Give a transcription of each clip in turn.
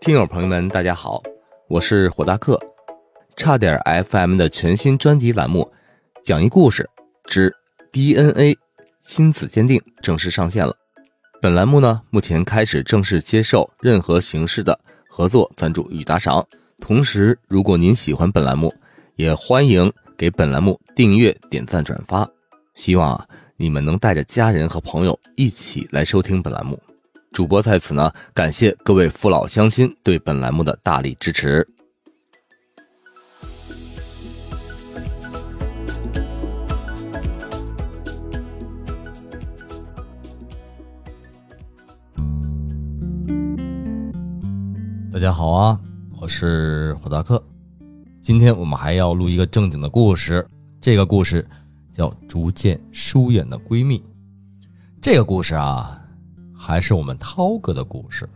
听友朋友们，大家好，我是火大客，差点 FM 的全新专辑栏目《讲一故事之 DNA 亲子鉴定》正式上线了。本栏目呢，目前开始正式接受任何形式的合作赞助与打赏。同时，如果您喜欢本栏目，也欢迎给本栏目订阅、点赞、转发。希望啊，你们能带着家人和朋友一起来收听本栏目。主播在此呢，感谢各位父老乡亲对本栏目的大力支持。大家好啊，我是火大克。今天我们还要录一个正经的故事，这个故事叫《逐渐疏远的闺蜜》。这个故事啊，还是我们涛哥的故事，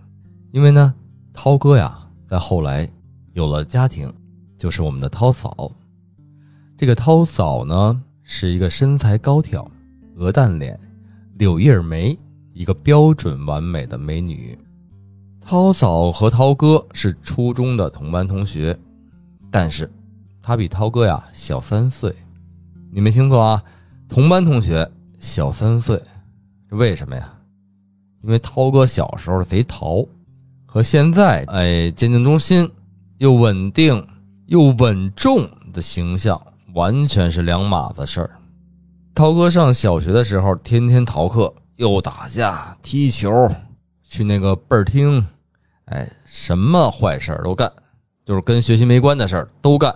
因为呢，涛哥呀，在后来有了家庭，就是我们的涛嫂。这个涛嫂呢，是一个身材高挑、鹅蛋脸、柳叶眉，一个标准完美的美女。涛嫂和涛哥是初中的同班同学，但是，她比涛哥呀小三岁。你没听错啊，同班同学小三岁，为什么呀？因为涛哥小时候贼淘，和现在哎鉴定中心又稳定又稳重的形象完全是两码子事儿。涛哥上小学的时候，天天逃课，又打架、踢球，去那个倍儿厅。哎，什么坏事儿都干，就是跟学习没关的事儿都干，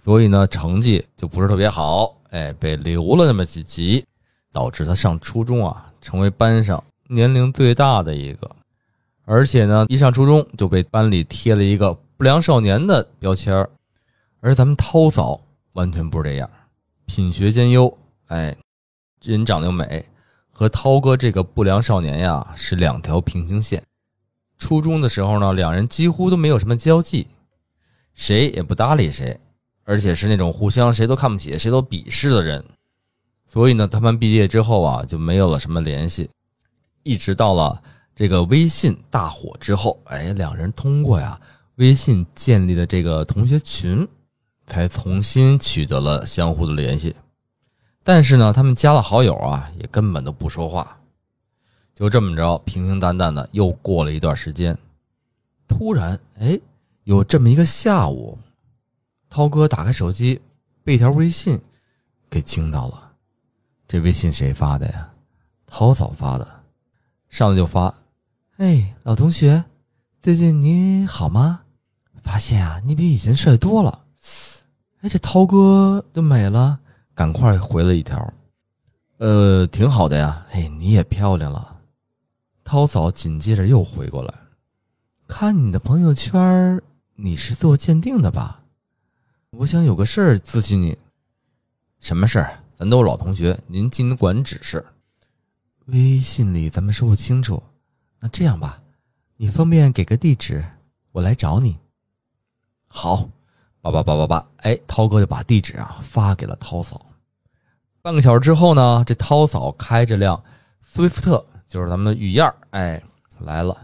所以呢，成绩就不是特别好。哎，被留了那么几级，导致他上初中啊，成为班上年龄最大的一个，而且呢，一上初中就被班里贴了一个不良少年的标签儿。而咱们涛嫂完全不是这样，品学兼优，哎，人长得又美，和涛哥这个不良少年呀是两条平行线。初中的时候呢，两人几乎都没有什么交际，谁也不搭理谁，而且是那种互相谁都看不起、谁都鄙视的人。所以呢，他们毕业之后啊，就没有了什么联系。一直到了这个微信大火之后，哎，两人通过呀微信建立的这个同学群，才重新取得了相互的联系。但是呢，他们加了好友啊，也根本都不说话。就这么着，平平淡淡的又过了一段时间，突然，哎，有这么一个下午，涛哥打开手机，被一条微信给惊到了。这微信谁发的呀？涛嫂发的，上来就发：“哎，老同学，最近你好吗？发现啊，你比以前帅多了。”哎，这涛哥就美了，赶快回了一条：“呃，挺好的呀，哎，你也漂亮了。”涛嫂紧接着又回过来，看你的朋友圈，你是做鉴定的吧？我想有个事儿咨询你。什么事儿？咱都是老同学，您尽管指示。微信里咱们说不清楚，那这样吧，你方便给个地址，我来找你。好，叭叭叭叭叭，哎，涛哥就把地址啊发给了涛嫂。半个小时之后呢，这涛嫂开着辆斯威夫特。就是咱们的雨燕哎，来了。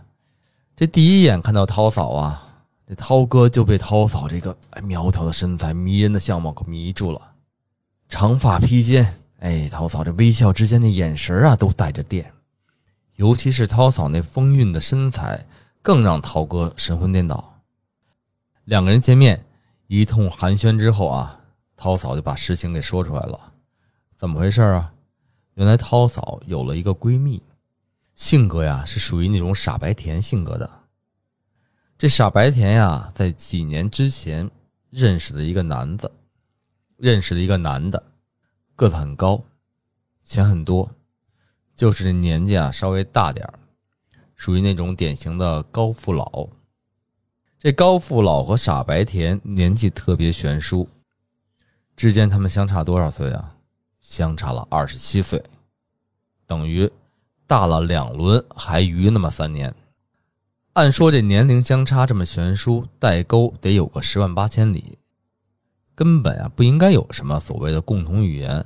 这第一眼看到涛嫂啊，这涛哥就被涛嫂这个苗条的身材、迷人的相貌给迷住了。长发披肩，哎，涛嫂这微笑之间的眼神啊，都带着电。尤其是涛嫂那风韵的身材，更让涛哥神魂颠倒。两个人见面，一通寒暄之后啊，涛嫂就把事情给说出来了。怎么回事啊？原来涛嫂有了一个闺蜜。性格呀，是属于那种傻白甜性格的。这傻白甜呀，在几年之前认识了一个男子，认识了一个男的，个子很高，钱很多，就是年纪啊稍微大点属于那种典型的高富老。这高富老和傻白甜年纪特别悬殊，之间他们相差多少岁啊？相差了二十七岁，等于。大了两轮，还余那么三年。按说这年龄相差这么悬殊，代沟得有个十万八千里，根本啊不应该有什么所谓的共同语言。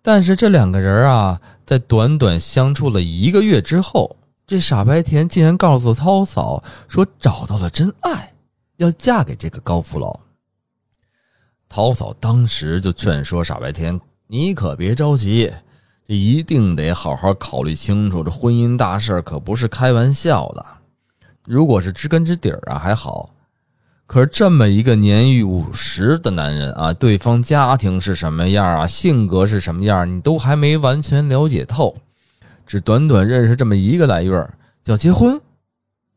但是这两个人啊，在短短相处了一个月之后，这傻白甜竟然告诉涛嫂说找到了真爱，要嫁给这个高富老。涛嫂当时就劝说傻白甜：“你可别着急，这一定得好好考虑清楚，这婚姻大事可不是开玩笑的。如果是知根知底儿啊，还好。可是这么一个年逾五十的男人啊，对方家庭是什么样啊，性格是什么样，你都还没完全了解透。只短短认识这么一个来月，就要结婚，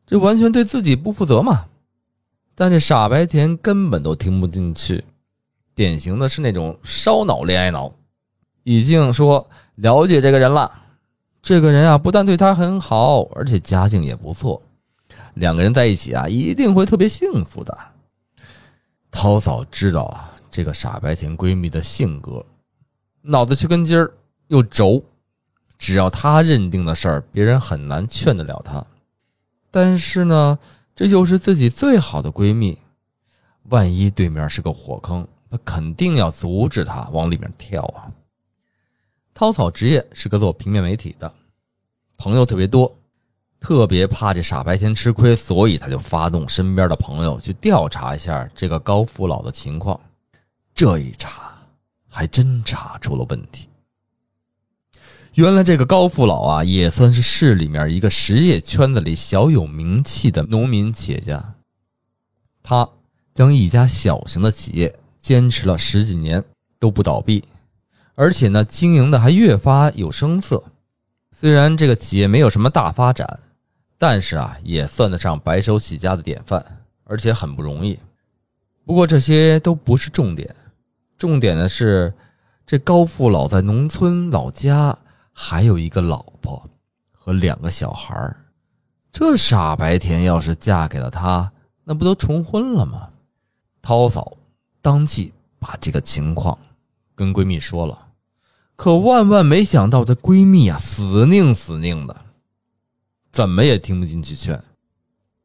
这完全对自己不负责嘛！但这傻白甜根本都听不进去。”典型的是那种烧脑恋爱脑，已经说了解这个人了，这个人啊不但对他很好，而且家境也不错，两个人在一起啊一定会特别幸福的。涛嫂知道啊这个傻白甜闺蜜的性格，脑子缺根筋儿又轴，只要她认定的事儿，别人很难劝得了她。但是呢，这就是自己最好的闺蜜，万一对面是个火坑。那肯定要阻止她往里面跳啊！涛嫂职业是个做平面媒体的，朋友特别多，特别怕这傻白甜吃亏，所以他就发动身边的朋友去调查一下这个高富老的情况。这一查，还真查出了问题。原来这个高富老啊，也算是市里面一个实业圈子里小有名气的农民企业家。他将一家小型的企业。坚持了十几年都不倒闭，而且呢，经营的还越发有声色。虽然这个企业没有什么大发展，但是啊，也算得上白手起家的典范，而且很不容易。不过这些都不是重点，重点的是这高富老在农村老家还有一个老婆和两个小孩这傻白甜要是嫁给了他，那不都重婚了吗？涛嫂。当即把这个情况跟闺蜜说了，可万万没想到，这闺蜜啊死拧死拧的，怎么也听不进去劝。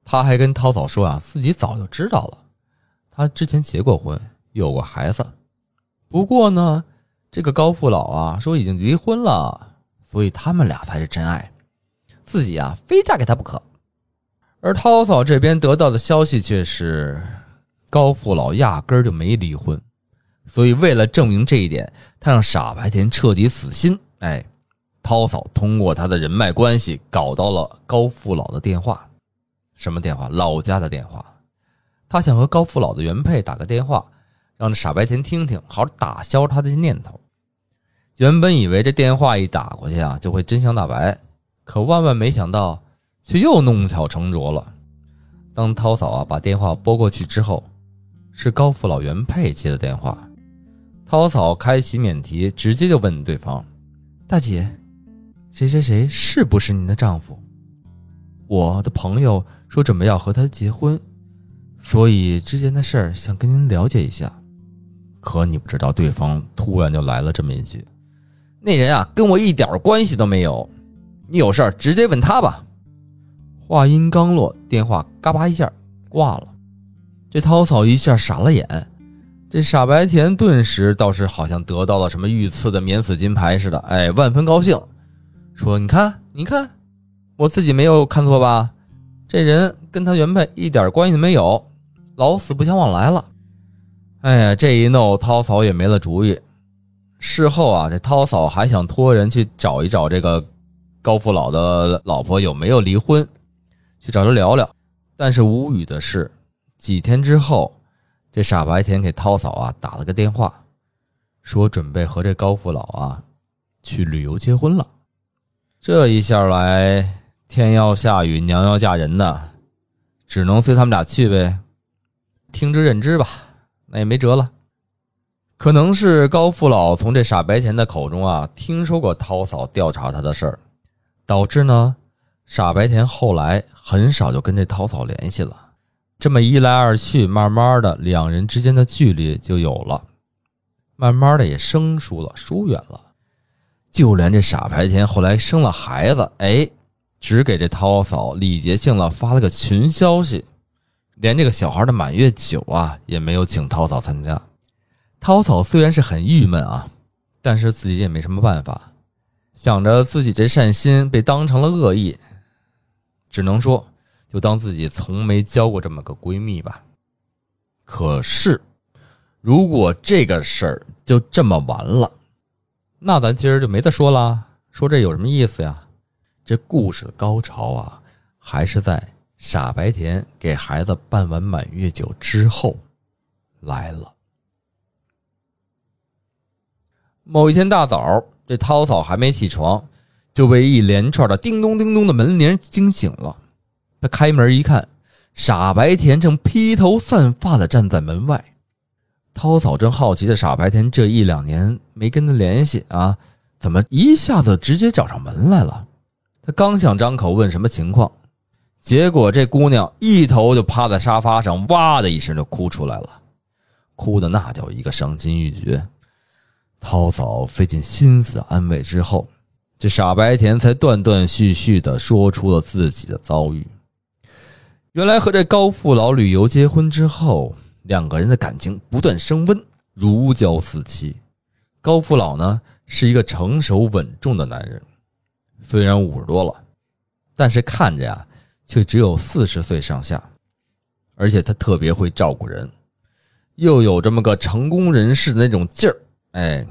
她还跟涛嫂说啊，自己早就知道了，她之前结过婚，有过孩子。不过呢，这个高富老啊说已经离婚了，所以他们俩才是真爱，自己啊非嫁给他不可。而涛嫂这边得到的消息却是。高富老压根儿就没离婚，所以为了证明这一点，他让傻白甜彻底死心。哎，涛嫂通过他的人脉关系搞到了高富老的电话，什么电话？老家的电话。他想和高富老的原配打个电话，让这傻白甜听听，好打消他的念头。原本以为这电话一打过去啊，就会真相大白，可万万没想到，却又弄巧成拙了。当涛嫂啊把电话拨过去之后，是高富老原配接的电话，涛嫂开启免提，直接就问对方：“大姐，谁谁谁是不是您的丈夫？我的朋友说准备要和他结婚，所以之前的事儿想跟您了解一下。可你不知道，对方突然就来了这么一句：‘那人啊，跟我一点关系都没有，你有事儿直接问他吧。’话音刚落，电话嘎巴一下挂了。”这涛嫂一下傻了眼，这傻白甜顿时倒是好像得到了什么御赐的免死金牌似的，哎，万分高兴，说：“你看，你看，我自己没有看错吧？这人跟他原配一点关系都没有，老死不相往来了。”哎呀，这一弄，涛嫂也没了主意。事后啊，这涛嫂还想托人去找一找这个高富老的老婆有没有离婚，去找他聊聊，但是无语的是。几天之后，这傻白甜给涛嫂啊打了个电话，说准备和这高富老啊去旅游结婚了。这一下来，天要下雨，娘要嫁人的，只能随他们俩去呗。听之任之吧，那也没辙了。可能是高富老从这傻白甜的口中啊听说过涛嫂调查他的事儿，导致呢傻白甜后来很少就跟这涛嫂联系了。这么一来二去，慢慢的，两人之间的距离就有了，慢慢的也生疏了，疏远了。就连这傻白甜后来生了孩子，哎，只给这涛嫂礼节性的发了个群消息，连这个小孩的满月酒啊也没有请涛嫂参加。涛嫂虽然是很郁闷啊，但是自己也没什么办法，想着自己这善心被当成了恶意，只能说就当自己从没交过这么个闺蜜吧。可是，如果这个事儿就这么完了，那咱今儿就没得说了。说这有什么意思呀？这故事的高潮啊，还是在傻白甜给孩子办完满月酒之后来了。某一天大早，这涛嫂还没起床，就被一连串的叮咚叮咚的门铃惊醒了。他开门一看，傻白甜正披头散发的站在门外。涛嫂正好奇的傻白甜这一两年没跟他联系啊。怎么一下子直接找上门来了？他刚想张口问什么情况，结果这姑娘一头就趴在沙发上，哇的一声就哭出来了，哭的那叫一个伤心欲绝。涛嫂费尽心思安慰之后，这傻白甜才断断续续的说出了自己的遭遇。原来和这高富老旅游结婚之后，两个人的感情不断升温，如胶似漆。高富老呢？是一个成熟稳重的男人，虽然五十多了，但是看着呀，却只有四十岁上下，而且他特别会照顾人，又有这么个成功人士的那种劲儿，哎，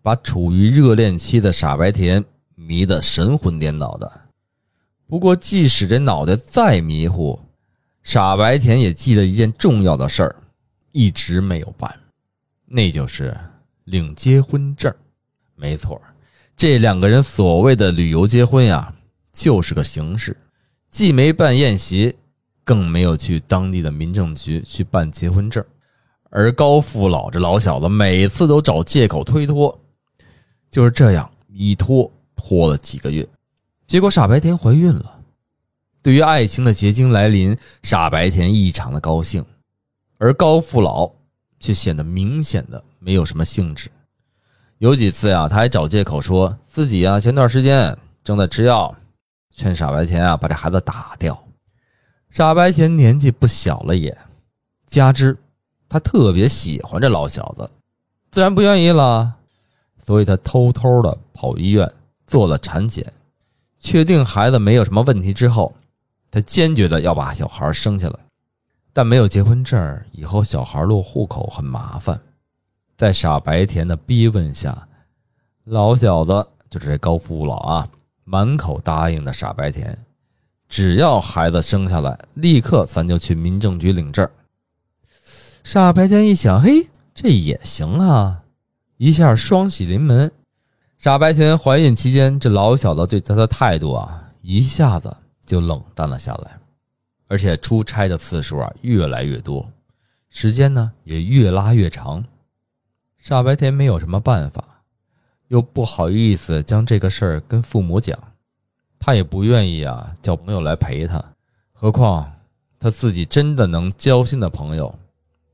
把处于热恋期的傻白甜迷得神魂颠倒的。不过，即使这脑袋再迷糊，傻白甜也记得一件重要的事儿，一直没有办，那就是领结婚证。没错，这两个人所谓的旅游结婚呀，就是个形式，既没办宴席，更没有去当地的民政局去办结婚证。而高富老这老小子每次都找借口推脱，就是这样一拖拖了几个月，结果傻白甜怀孕了。对于爱情的结晶来临，傻白甜异常的高兴，而高富老却显得明显的没有什么兴致。有几次呀，他还找借口说自己呀前段时间正在吃药，劝傻白甜啊把这孩子打掉。傻白甜年纪不小了也，加之他特别喜欢这老小子，自然不愿意了。所以他偷偷的跑医院做了产检，确定孩子没有什么问题之后，他坚决的要把小孩生下来。但没有结婚证，以后小孩落户口很麻烦。在傻白甜的逼问下，老小子就是这高富老啊，满口答应的傻白甜，只要孩子生下来，立刻咱就去民政局领证。傻白甜一想，嘿，这也行啊，一下双喜临门。傻白甜怀孕期间，这老小子对她的态度啊，一下子就冷淡了下来，而且出差的次数啊越来越多，时间呢也越拉越长。傻白甜没有什么办法，又不好意思将这个事儿跟父母讲，他也不愿意啊叫朋友来陪他，何况他自己真的能交心的朋友，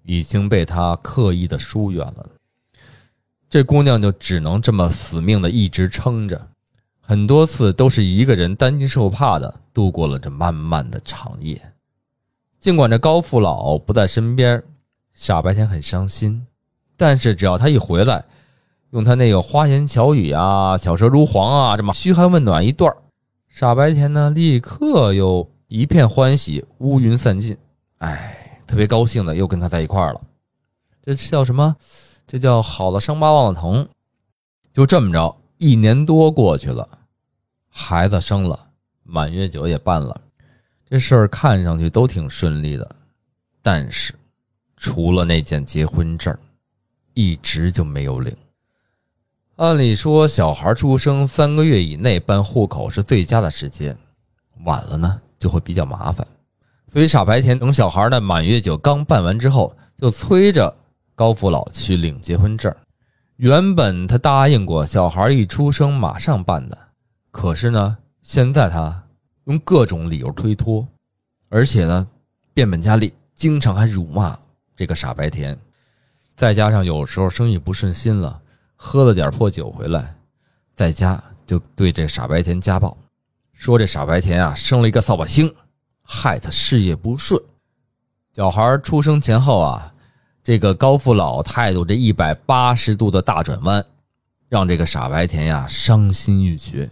已经被他刻意的疏远了。这姑娘就只能这么死命的一直撑着，很多次都是一个人担惊受怕的度过了这漫漫的长夜。尽管这高富老不在身边，傻白甜很伤心。但是只要他一回来，用他那个花言巧语啊、巧舌如簧啊，这么嘘寒问暖一段傻白甜呢立刻又一片欢喜，乌云散尽，哎，特别高兴的又跟他在一块了。这叫什么？这叫好了伤疤忘了疼。就这么着，一年多过去了，孩子生了，满月酒也办了，这事儿看上去都挺顺利的。但是，除了那件结婚证。一直就没有领。按理说，小孩出生三个月以内办户口是最佳的时间，晚了呢就会比较麻烦。所以傻白甜等小孩的满月酒刚办完之后，就催着高福老去领结婚证。原本他答应过小孩一出生马上办的，可是呢，现在他用各种理由推脱，而且呢，变本加厉，经常还辱骂这个傻白甜。再加上有时候生意不顺心了，喝了点破酒回来，在家就对这傻白甜家暴，说这傻白甜啊生了一个扫把星，害他事业不顺。小孩出生前后啊，这个高富老态度这一百八十度的大转弯，让这个傻白甜呀伤心欲绝，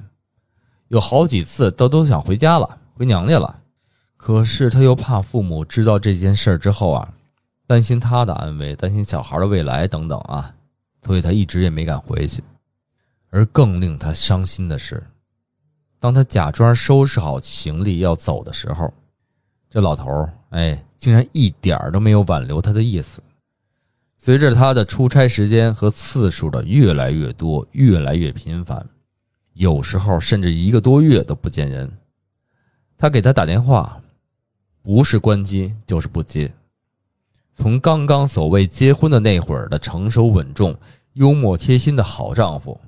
有好几次都都想回家了，回娘家了。可是他又怕父母知道这件事之后啊，担心他的安危，担心小孩的未来等等啊，所以他一直也没敢回去。而更令他伤心的是，当他假装收拾好行李要走的时候，这老头儿哎，竟然一点都没有挽留他的意思。随着他的出差时间和次数的越来越多，越来越频繁，有时候甚至一个多月都不见人。他给他打电话，不是关机就是不接。从刚刚所谓结婚的那会儿的成熟稳重、幽默贴心的好丈夫，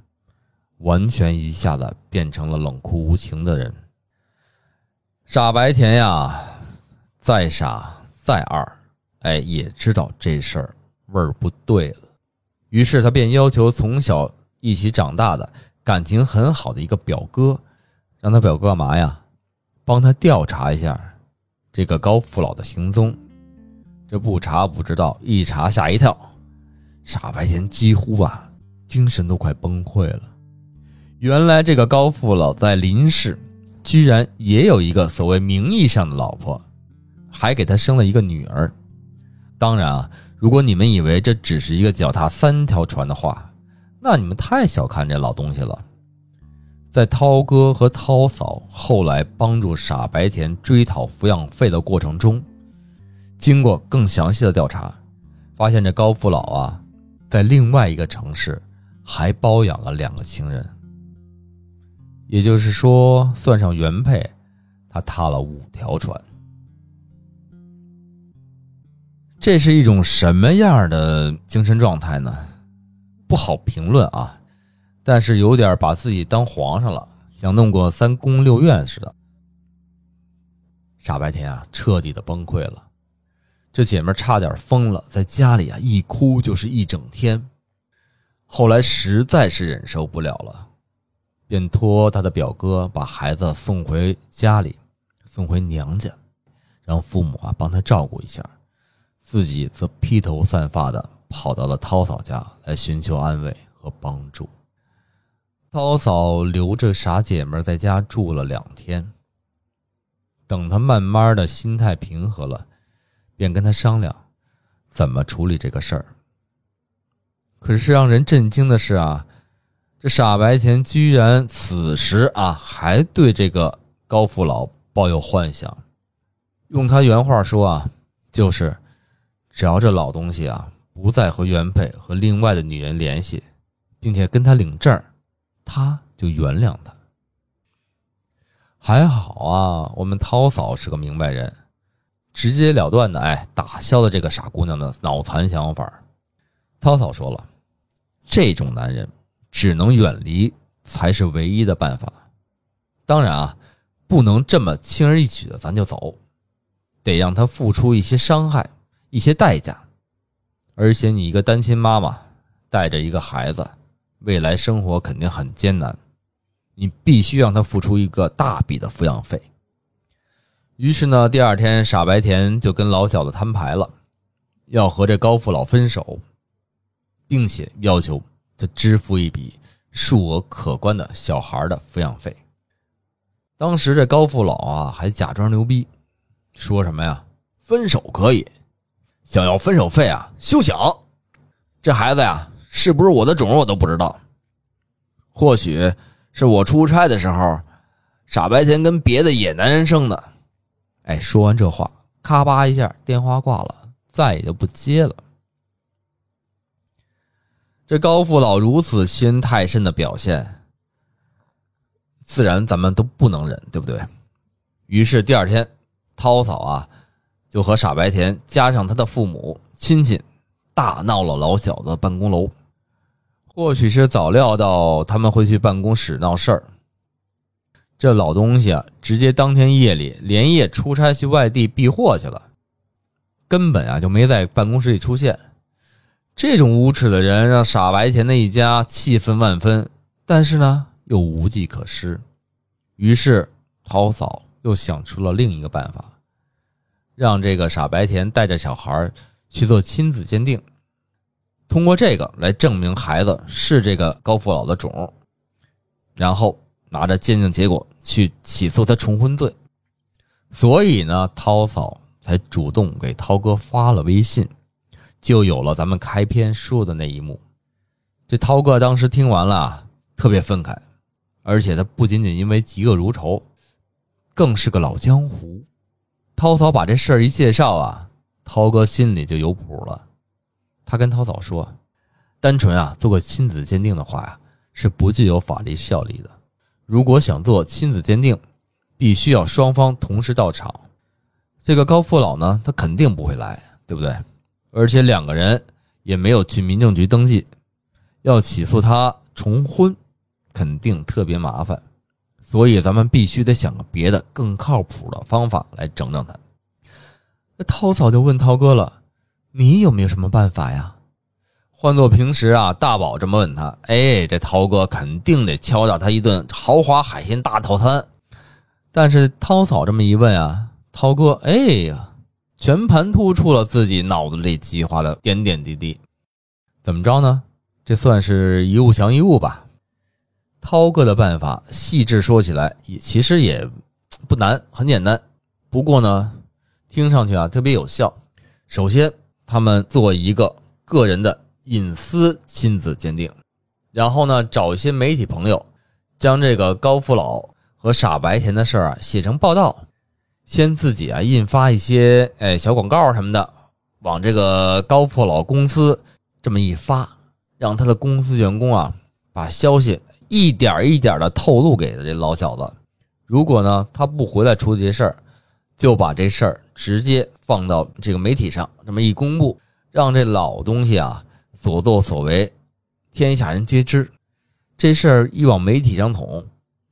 完全一下子变成了冷酷无情的人。傻白甜呀，再傻再二，哎，也知道这事儿。味儿不对了，于是他便要求从小一起长大的、感情很好的一个表哥，让他表哥干嘛呀？帮他调查一下这个高富老的行踪。这不查不知道，一查吓一跳，傻白甜几乎啊精神都快崩溃了。原来这个高富老在林氏居然也有一个所谓名义上的老婆，还给他生了一个女儿。当然啊。如果你们以为这只是一个脚踏三条船的话，那你们太小看这老东西了。在涛哥和涛嫂后来帮助傻白甜追讨抚养费的过程中，经过更详细的调查，发现这高富老啊，在另外一个城市还包养了两个情人。也就是说，算上原配，他踏了五条船。这是一种什么样的精神状态呢？不好评论啊，但是有点把自己当皇上了，想弄个三宫六院似的。傻白甜啊，彻底的崩溃了，这姐们差点疯了，在家里啊一哭就是一整天。后来实在是忍受不了了，便托他的表哥把孩子送回家里，送回娘家，让父母啊帮他照顾一下。自己则披头散发的跑到了涛嫂家来寻求安慰和帮助。涛嫂留着傻姐们在家住了两天，等她慢慢的心态平和了，便跟她商量怎么处理这个事儿。可是让人震惊的是啊，这傻白甜居然此时啊还对这个高富老抱有幻想。用他原话说啊，就是。只要这老东西啊不再和原配和另外的女人联系，并且跟他领证，他就原谅他。还好啊，我们涛嫂是个明白人，直截了断的哎打消了这个傻姑娘的脑残想法。涛嫂说了，这种男人只能远离才是唯一的办法。当然啊，不能这么轻而易举的咱就走，得让他付出一些伤害。一些代价，而且你一个单亲妈妈带着一个孩子，未来生活肯定很艰难，你必须让他付出一个大笔的抚养费。于是呢，第二天傻白甜就跟老小子摊牌了，要和这高富老分手，并且要求他支付一笔数额可观的小孩的抚养费。当时这高富老啊，还假装牛逼，说什么呀？分手可以。想要分手费啊？休想！这孩子呀，是不是我的种我都不知道。或许是我出差的时候，傻白甜跟别的野男人生的。哎，说完这话，咔吧一下，电话挂了，再也就不接了。这高富老如此心太深的表现，自然咱们都不能忍，对不对？于是第二天，涛嫂啊。就和傻白甜加上他的父母亲戚，大闹了老小子办公楼。或许是早料到他们会去办公室闹事儿，这老东西啊，直接当天夜里连夜出差去外地避祸去了，根本啊就没在办公室里出现。这种无耻的人让傻白甜的一家气愤万分，但是呢又无计可施。于是涛嫂又想出了另一个办法。让这个傻白甜带着小孩去做亲子鉴定，通过这个来证明孩子是这个高富老的种，然后拿着鉴定结果去起诉他重婚罪。所以呢，涛嫂才主动给涛哥发了微信，就有了咱们开篇说的那一幕。这涛哥当时听完了，特别愤慨，而且他不仅仅因为嫉恶如仇，更是个老江湖。涛嫂把这事儿一介绍啊，涛哥心里就有谱了。他跟涛嫂说：“单纯啊做个亲子鉴定的话呀，是不具有法律效力的。如果想做亲子鉴定，必须要双方同时到场。这个高父老呢，他肯定不会来，对不对？而且两个人也没有去民政局登记，要起诉他重婚，肯定特别麻烦。所以咱们必须得想个别的更靠谱的方法来整整他。”那涛嫂就问涛哥了。你有没有什么办法呀？换做平时啊，大宝这么问他，哎，这涛哥肯定得敲诈他一顿豪华海鲜大套餐。但是涛嫂这么一问啊，涛哥，哎呀，全盘突出了自己脑子里计划的点点滴滴。怎么着呢？这算是一物降一物吧。涛哥的办法细致说起来也其实也不难，很简单。不过呢，听上去啊特别有效。首先。他们做一个个人的隐私亲子鉴定，然后呢，找一些媒体朋友，将这个高富老和傻白甜的事儿啊写成报道，先自己啊印发一些哎小广告什么的，往这个高富老公司这么一发，让他的公司员工啊把消息一点一点的透露给这老小子。如果呢他不回来处理这事儿，就把这事儿直接。放到这个媒体上，这么一公布，让这老东西啊所作所为，天下人皆知。这事儿一往媒体上捅，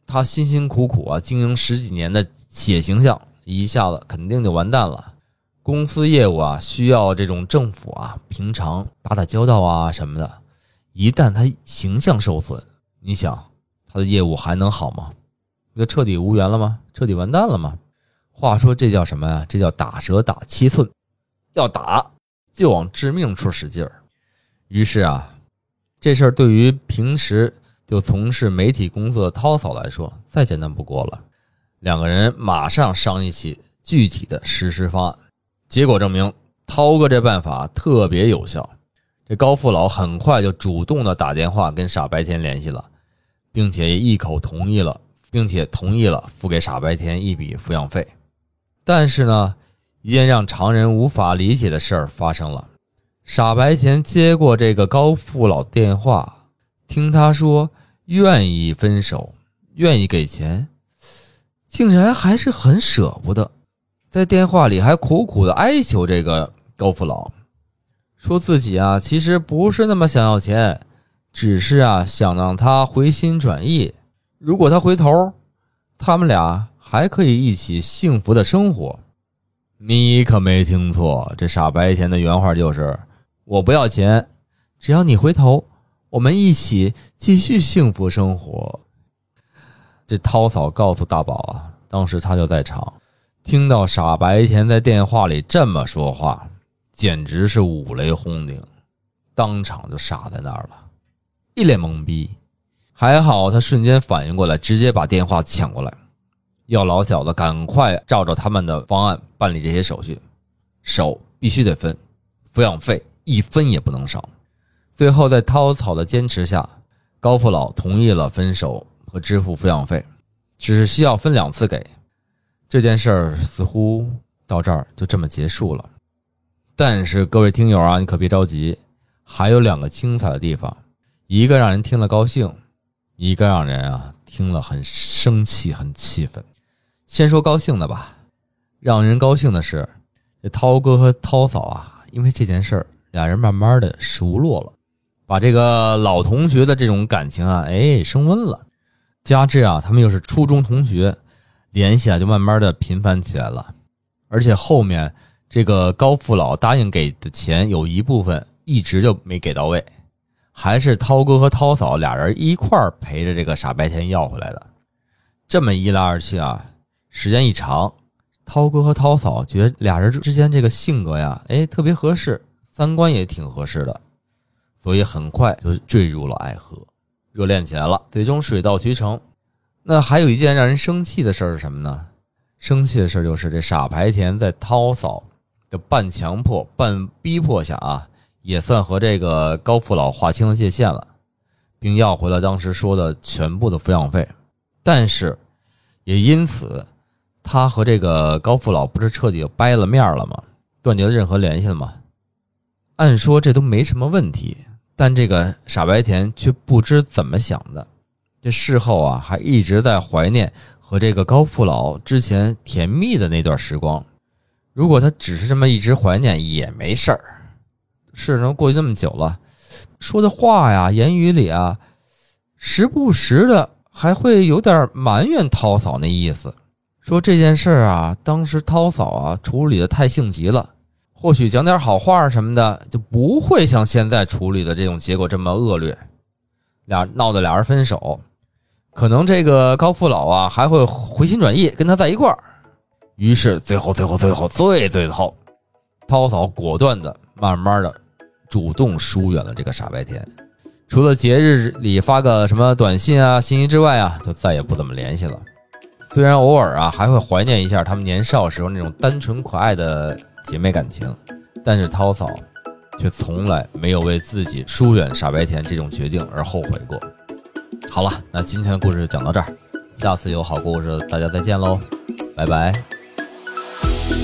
他辛辛苦苦啊经营十几年的企业形象，一下子肯定就完蛋了。公司业务啊需要这种政府啊平常打打交道啊什么的，一旦他形象受损，你想他的业务还能好吗？那彻底无缘了吗？彻底完蛋了吗？话说这叫什么呀？这叫打蛇打七寸，要打就往致命处使劲儿。于是啊，这事儿对于平时就从事媒体工作的涛嫂来说，再简单不过了。两个人马上商议起具体的实施方案。结果证明，涛哥这办法特别有效。这高富老很快就主动的打电话跟傻白甜联系了，并且一口同意了，并且同意了付给傻白甜一笔抚养费。但是呢，一件让常人无法理解的事儿发生了。傻白甜接过这个高富老电话，听他说愿意分手，愿意给钱，竟然还是很舍不得，在电话里还苦苦的哀求这个高富老，说自己啊其实不是那么想要钱，只是啊想让他回心转意。如果他回头，他们俩。还可以一起幸福的生活，你可没听错，这傻白甜的原话就是：“我不要钱，只要你回头，我们一起继续幸福生活。”这涛嫂告诉大宝啊，当时他就在场，听到傻白甜在电话里这么说话，简直是五雷轰顶，当场就傻在那儿了，一脸懵逼。还好他瞬间反应过来，直接把电话抢过来。要老小子赶快照着他们的方案办理这些手续，手必须得分，抚养费一分也不能少。最后在涛草的坚持下，高富老同意了分手和支付抚养费，只是需要分两次给。这件事儿似乎到这儿就这么结束了。但是各位听友啊，你可别着急，还有两个精彩的地方，一个让人听了高兴，一个让人啊听了很生气、很气愤。先说高兴的吧，让人高兴的是，这涛哥和涛嫂啊，因为这件事儿，俩人慢慢的熟络了，把这个老同学的这种感情啊，哎，升温了。加之啊，他们又是初中同学，联系啊就慢慢的频繁起来了。而且后面这个高富老答应给的钱，有一部分一直就没给到位，还是涛哥和涛嫂俩人一块陪着这个傻白甜要回来的。这么一来二去啊。时间一长，涛哥和涛嫂觉得俩人之间这个性格呀，哎，特别合适，三观也挺合适的，所以很快就坠入了爱河，热恋起来了，最终水到渠成。那还有一件让人生气的事是什么呢？生气的事就是这傻白甜在涛嫂的半强迫、半逼迫下啊，也算和这个高富老划清了界限了，并要回了当时说的全部的抚养费。但是，也因此，他和这个高富老不是彻底掰了面了吗？断绝了任何联系了吗？按说这都没什么问题，但这个傻白甜却不知怎么想的，这事后啊还一直在怀念和这个高富老之前甜蜜的那段时光。如果他只是这么一直怀念也没事儿，事都过去这么久了，说的话呀、言语里啊，时不时的还会有点埋怨涛嫂那意思，说这件事儿啊，当时涛嫂啊处理的太性急了。或许讲点好话什么的，就不会像现在处理的这种结果这么恶劣，俩闹得俩人分手，可能这个高富老啊还会回心转意跟他在一块儿。于是最后最后最后最最后，涛嫂果断的慢慢的主动疏远了这个傻白甜，除了节日里发个什么短信啊信息之外啊，就再也不怎么联系了。虽然偶尔啊还会怀念一下他们年少时候那种单纯可爱的。姐妹感情，但是涛嫂却从来没有为自己疏远傻白甜这种决定而后悔过。好了，那今天的故事就讲到这儿，下次有好故事大家再见喽，拜拜。Bye.